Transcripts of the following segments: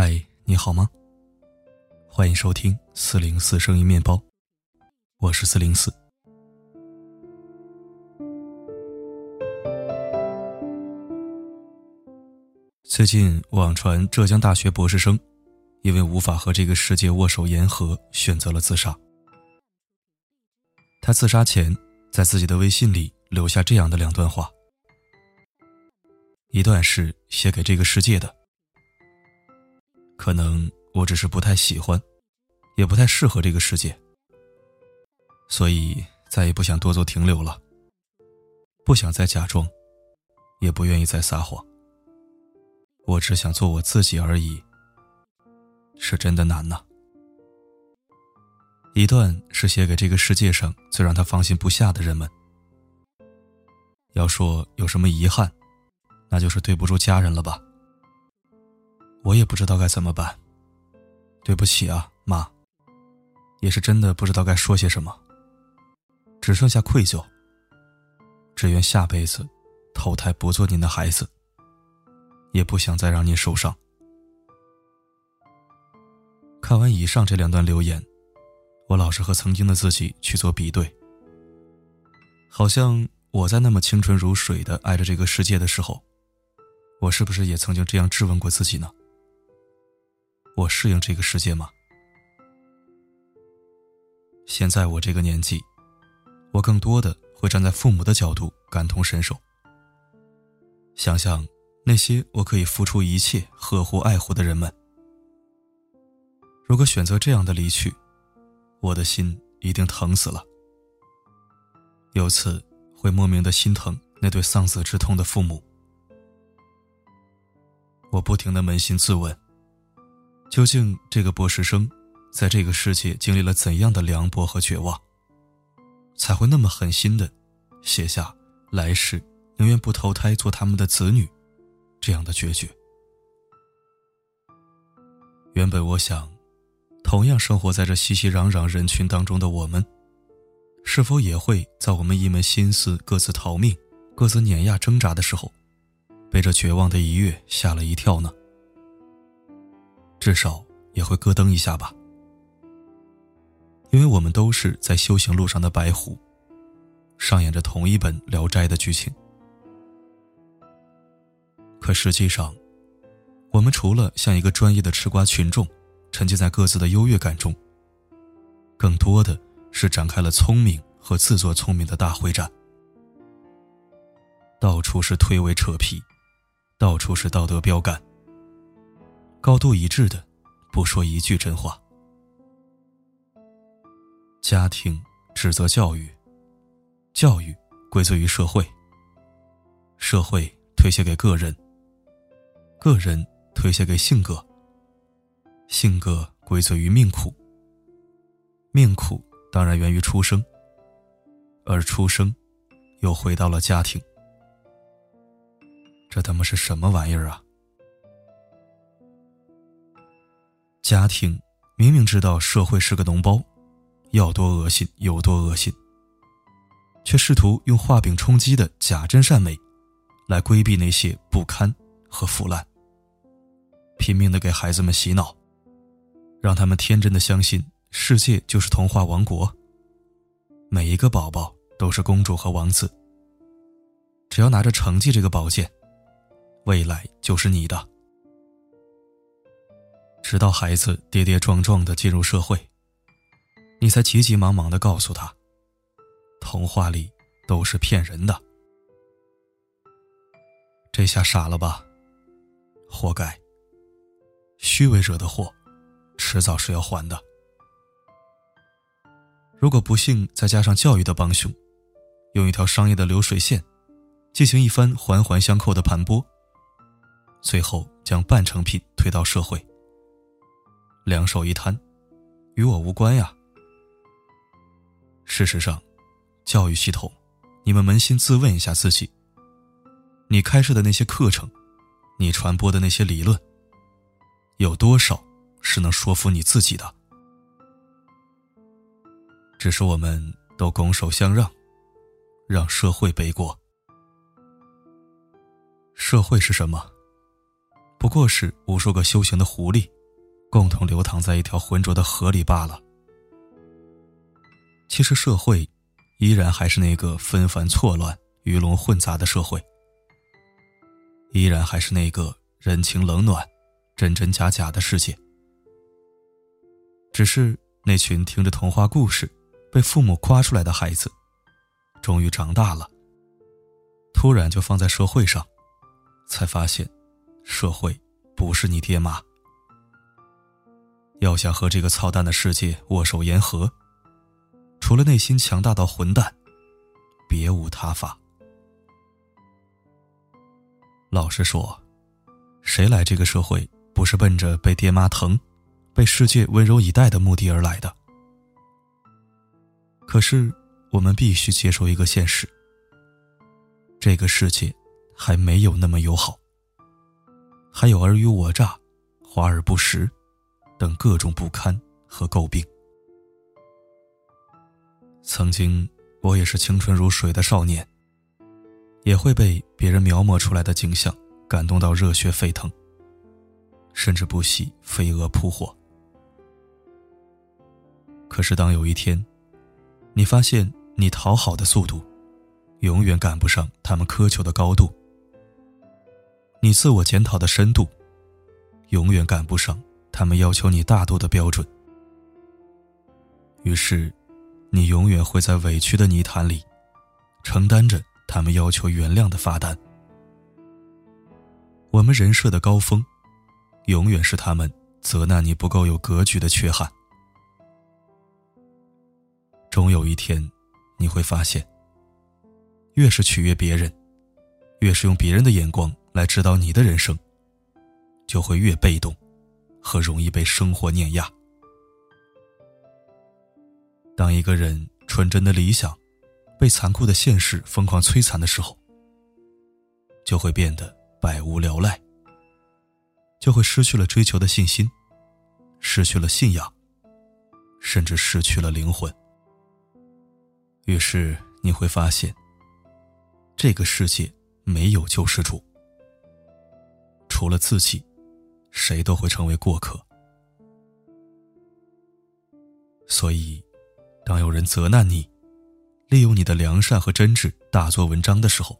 嗨，你好吗？欢迎收听四零四声音面包，我是四零四。最近网传浙江大学博士生因为无法和这个世界握手言和，选择了自杀。他自杀前在自己的微信里留下这样的两段话，一段是写给这个世界的。可能我只是不太喜欢，也不太适合这个世界，所以再也不想多做停留了。不想再假装，也不愿意再撒谎。我只想做我自己而已。是真的难呐。一段是写给这个世界上最让他放心不下的人们。要说有什么遗憾，那就是对不住家人了吧。我也不知道该怎么办，对不起啊，妈。也是真的不知道该说些什么，只剩下愧疚。只愿下辈子投胎不做您的孩子，也不想再让您受伤。看完以上这两段留言，我老是和曾经的自己去做比对。好像我在那么清纯如水的爱着这个世界的时候，我是不是也曾经这样质问过自己呢？我适应这个世界吗？现在我这个年纪，我更多的会站在父母的角度感同身受，想想那些我可以付出一切呵护爱护的人们。如果选择这样的离去，我的心一定疼死了。有次会莫名的心疼那对丧子之痛的父母。我不停的扪心自问。究竟这个博士生，在这个世界经历了怎样的凉薄和绝望，才会那么狠心的写下来世宁愿不投胎做他们的子女这样的决绝？原本我想，同样生活在这熙熙攘攘人群当中的我们，是否也会在我们一门心思各自逃命、各自碾压挣扎的时候，被这绝望的一跃吓了一跳呢？至少也会咯噔一下吧，因为我们都是在修行路上的白狐，上演着同一本《聊斋》的剧情。可实际上，我们除了像一个专业的吃瓜群众，沉浸在各自的优越感中，更多的是展开了聪明和自作聪明的大会战，到处是推诿扯皮，到处是道德标杆。高度一致的，不说一句真话。家庭指责教育，教育归罪于社会，社会推卸给个人，个人推卸给性格，性格归罪于命苦，命苦当然源于出生，而出生又回到了家庭。这他妈是什么玩意儿啊！家庭明明知道社会是个脓包，要多恶心有多恶心，却试图用画饼充饥的假真善美，来规避那些不堪和腐烂，拼命的给孩子们洗脑，让他们天真的相信世界就是童话王国，每一个宝宝都是公主和王子，只要拿着成绩这个宝剑，未来就是你的。直到孩子跌跌撞撞的进入社会，你才急急忙忙的告诉他：“童话里都是骗人的。”这下傻了吧？活该！虚伪惹的祸，迟早是要还的。如果不幸再加上教育的帮凶，用一条商业的流水线，进行一番环环相扣的盘剥，最后将半成品推到社会。两手一摊，与我无关呀。事实上，教育系统，你们扪心自问一下自己：你开设的那些课程，你传播的那些理论，有多少是能说服你自己的？只是我们都拱手相让，让社会背锅。社会是什么？不过是无数个修行的狐狸，共同流淌在一条浑浊的河里罢了。其实社会，依然还是那个纷繁错乱、鱼龙混杂的社会，依然还是那个人情冷暖、真真假假的世界。只是那群听着童话故事、被父母夸出来的孩子，终于长大了，突然就放在社会上，才发现。社会不是你爹妈。要想和这个操蛋的世界握手言和，除了内心强大到混蛋，别无他法。老实说，谁来这个社会不是奔着被爹妈疼、被世界温柔以待的目的而来的？可是，我们必须接受一个现实：这个世界还没有那么友好。还有尔虞我诈、华而不实等各种不堪和诟病。曾经，我也是清纯如水的少年，也会被别人描摹出来的景象感动到热血沸腾，甚至不惜飞蛾扑火。可是，当有一天，你发现你讨好的速度，永远赶不上他们苛求的高度。你自我检讨的深度，永远赶不上他们要求你大度的标准。于是，你永远会在委屈的泥潭里，承担着他们要求原谅的罚单。我们人设的高峰，永远是他们责难你不够有格局的缺憾。终有一天，你会发现，越是取悦别人，越是用别人的眼光。来指导你的人生，就会越被动，和容易被生活碾压。当一个人纯真的理想被残酷的现实疯狂摧残的时候，就会变得百无聊赖，就会失去了追求的信心，失去了信仰，甚至失去了灵魂。于是你会发现，这个世界没有救世主。除了自己，谁都会成为过客。所以，当有人责难你，利用你的良善和真挚大做文章的时候，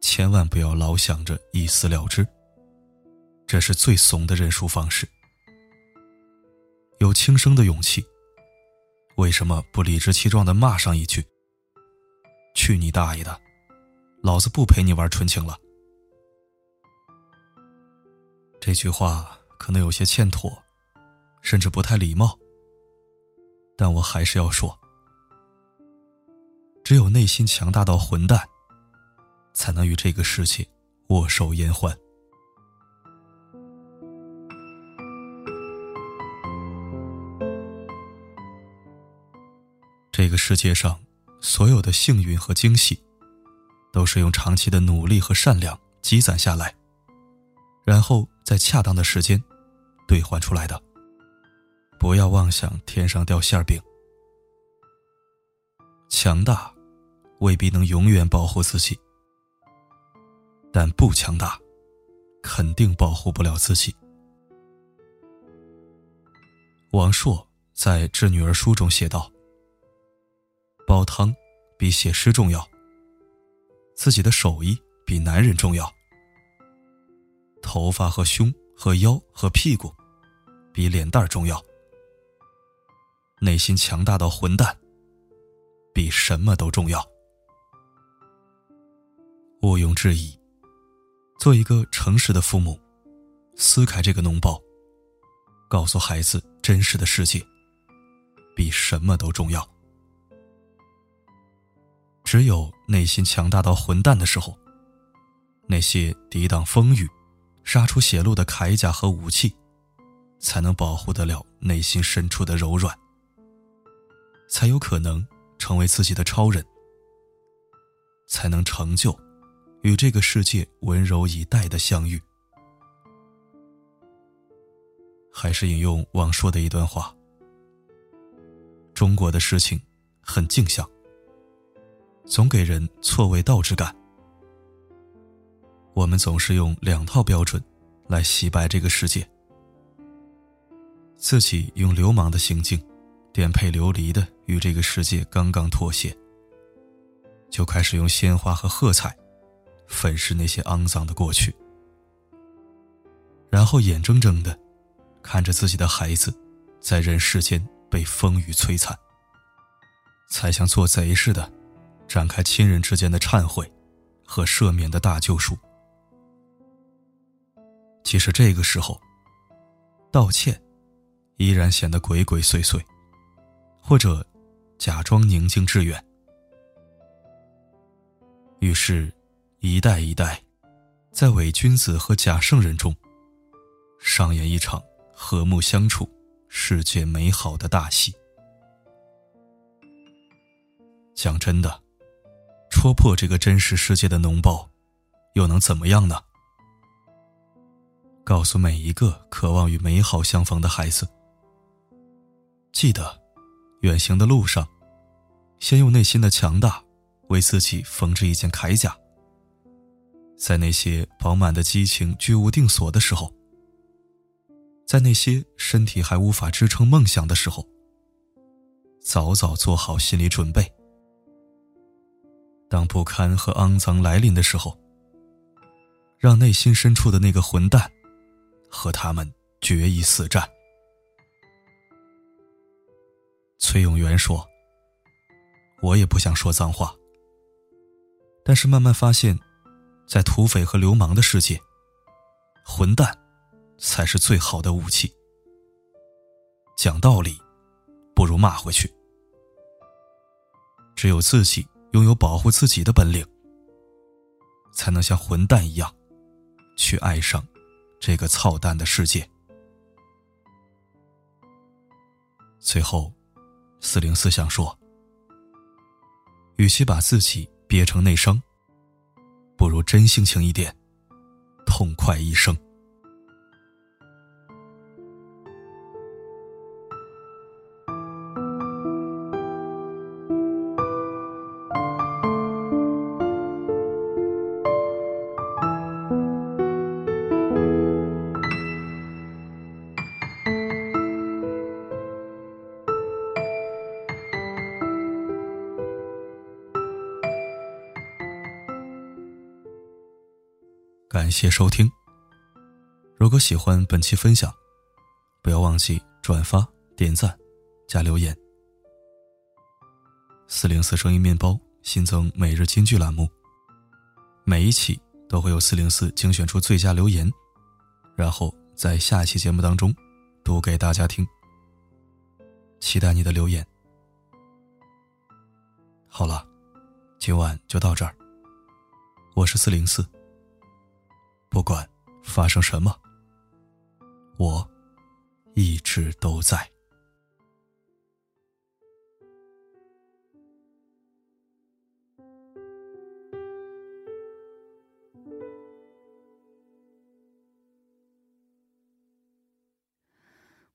千万不要老想着一死了之。这是最怂的认输方式。有轻生的勇气，为什么不理直气壮的骂上一句：“去你大爷的，老子不陪你玩纯情了。”这句话可能有些欠妥，甚至不太礼貌，但我还是要说：只有内心强大到混蛋，才能与这个世界握手言欢。这个世界上所有的幸运和惊喜，都是用长期的努力和善良积攒下来。然后在恰当的时间兑换出来的。不要妄想天上掉馅饼。强大未必能永远保护自己，但不强大肯定保护不了自己。王朔在《致女儿书》中写道：“煲汤比写诗重要，自己的手艺比男人重要。”头发和胸和腰和屁股，比脸蛋重要。内心强大到混蛋，比什么都重要。毋庸置疑，做一个诚实的父母，撕开这个脓包，告诉孩子真实的世界，比什么都重要。只有内心强大到混蛋的时候，那些抵挡风雨。杀出血路的铠甲和武器，才能保护得了内心深处的柔软，才有可能成为自己的超人，才能成就与这个世界温柔以待的相遇。还是引用王朔的一段话：中国的事情很镜像，总给人错位倒置感。我们总是用两套标准来洗白这个世界。自己用流氓的行径，颠沛流离的与这个世界刚刚妥协，就开始用鲜花和喝彩，粉饰那些肮脏的过去，然后眼睁睁的看着自己的孩子，在人世间被风雨摧残，才像做贼似的，展开亲人之间的忏悔和赦免的大救赎。其实这个时候，道歉。依然显得鬼鬼祟祟，或者假装宁静致远。于是，一代一代，在伪君子和假圣人中，上演一场和睦相处、世界美好的大戏。讲真的，戳破这个真实世界的脓包，又能怎么样呢？告诉每一个渴望与美好相逢的孩子。记得，远行的路上，先用内心的强大为自己缝制一件铠甲。在那些饱满的激情居无定所的时候，在那些身体还无法支撑梦想的时候，早早做好心理准备。当不堪和肮脏来临的时候，让内心深处的那个混蛋和他们决一死战。崔永元说：“我也不想说脏话，但是慢慢发现，在土匪和流氓的世界，混蛋才是最好的武器。讲道理，不如骂回去。只有自己拥有保护自己的本领，才能像混蛋一样，去爱上这个操蛋的世界。最后。”四零四想说：“与其把自己憋成内伤，不如真性情一点，痛快一生。”感谢收听。如果喜欢本期分享，不要忘记转发、点赞、加留言。四零四声音面包新增每日金句栏目，每一期都会有四零四精选出最佳留言，然后在下一期节目当中读给大家听。期待你的留言。好了，今晚就到这儿。我是四零四。不管发生什么，我一直都在。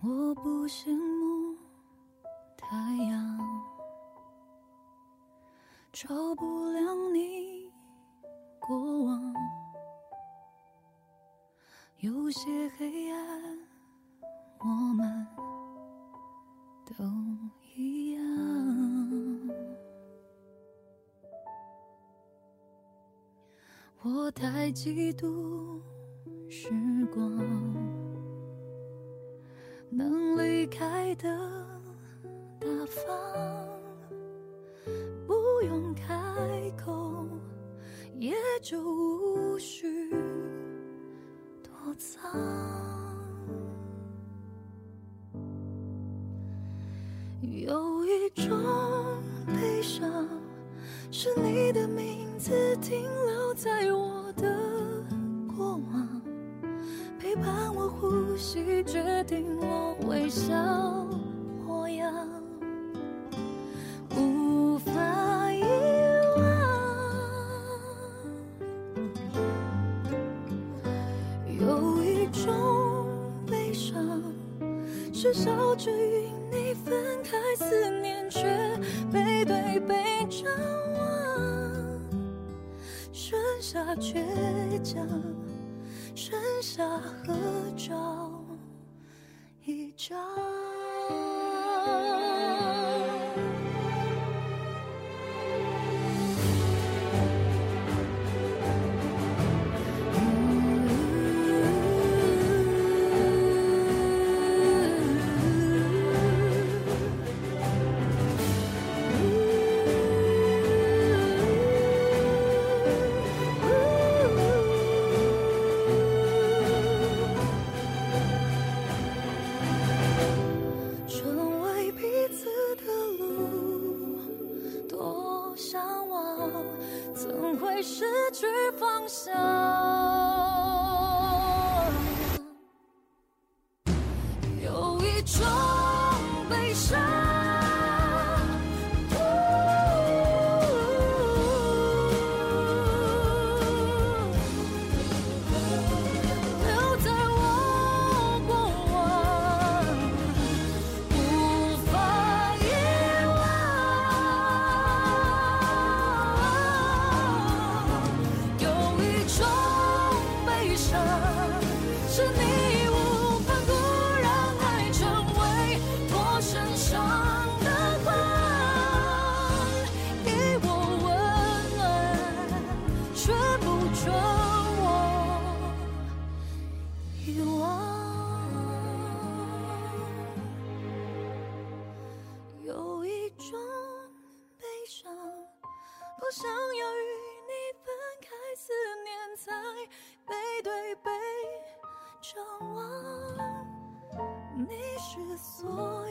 我不羡慕太阳，照不我太嫉妒时光，能离开的大方，不用开口，也就无需躲。藏，有决定我微笑。会失去方向？所有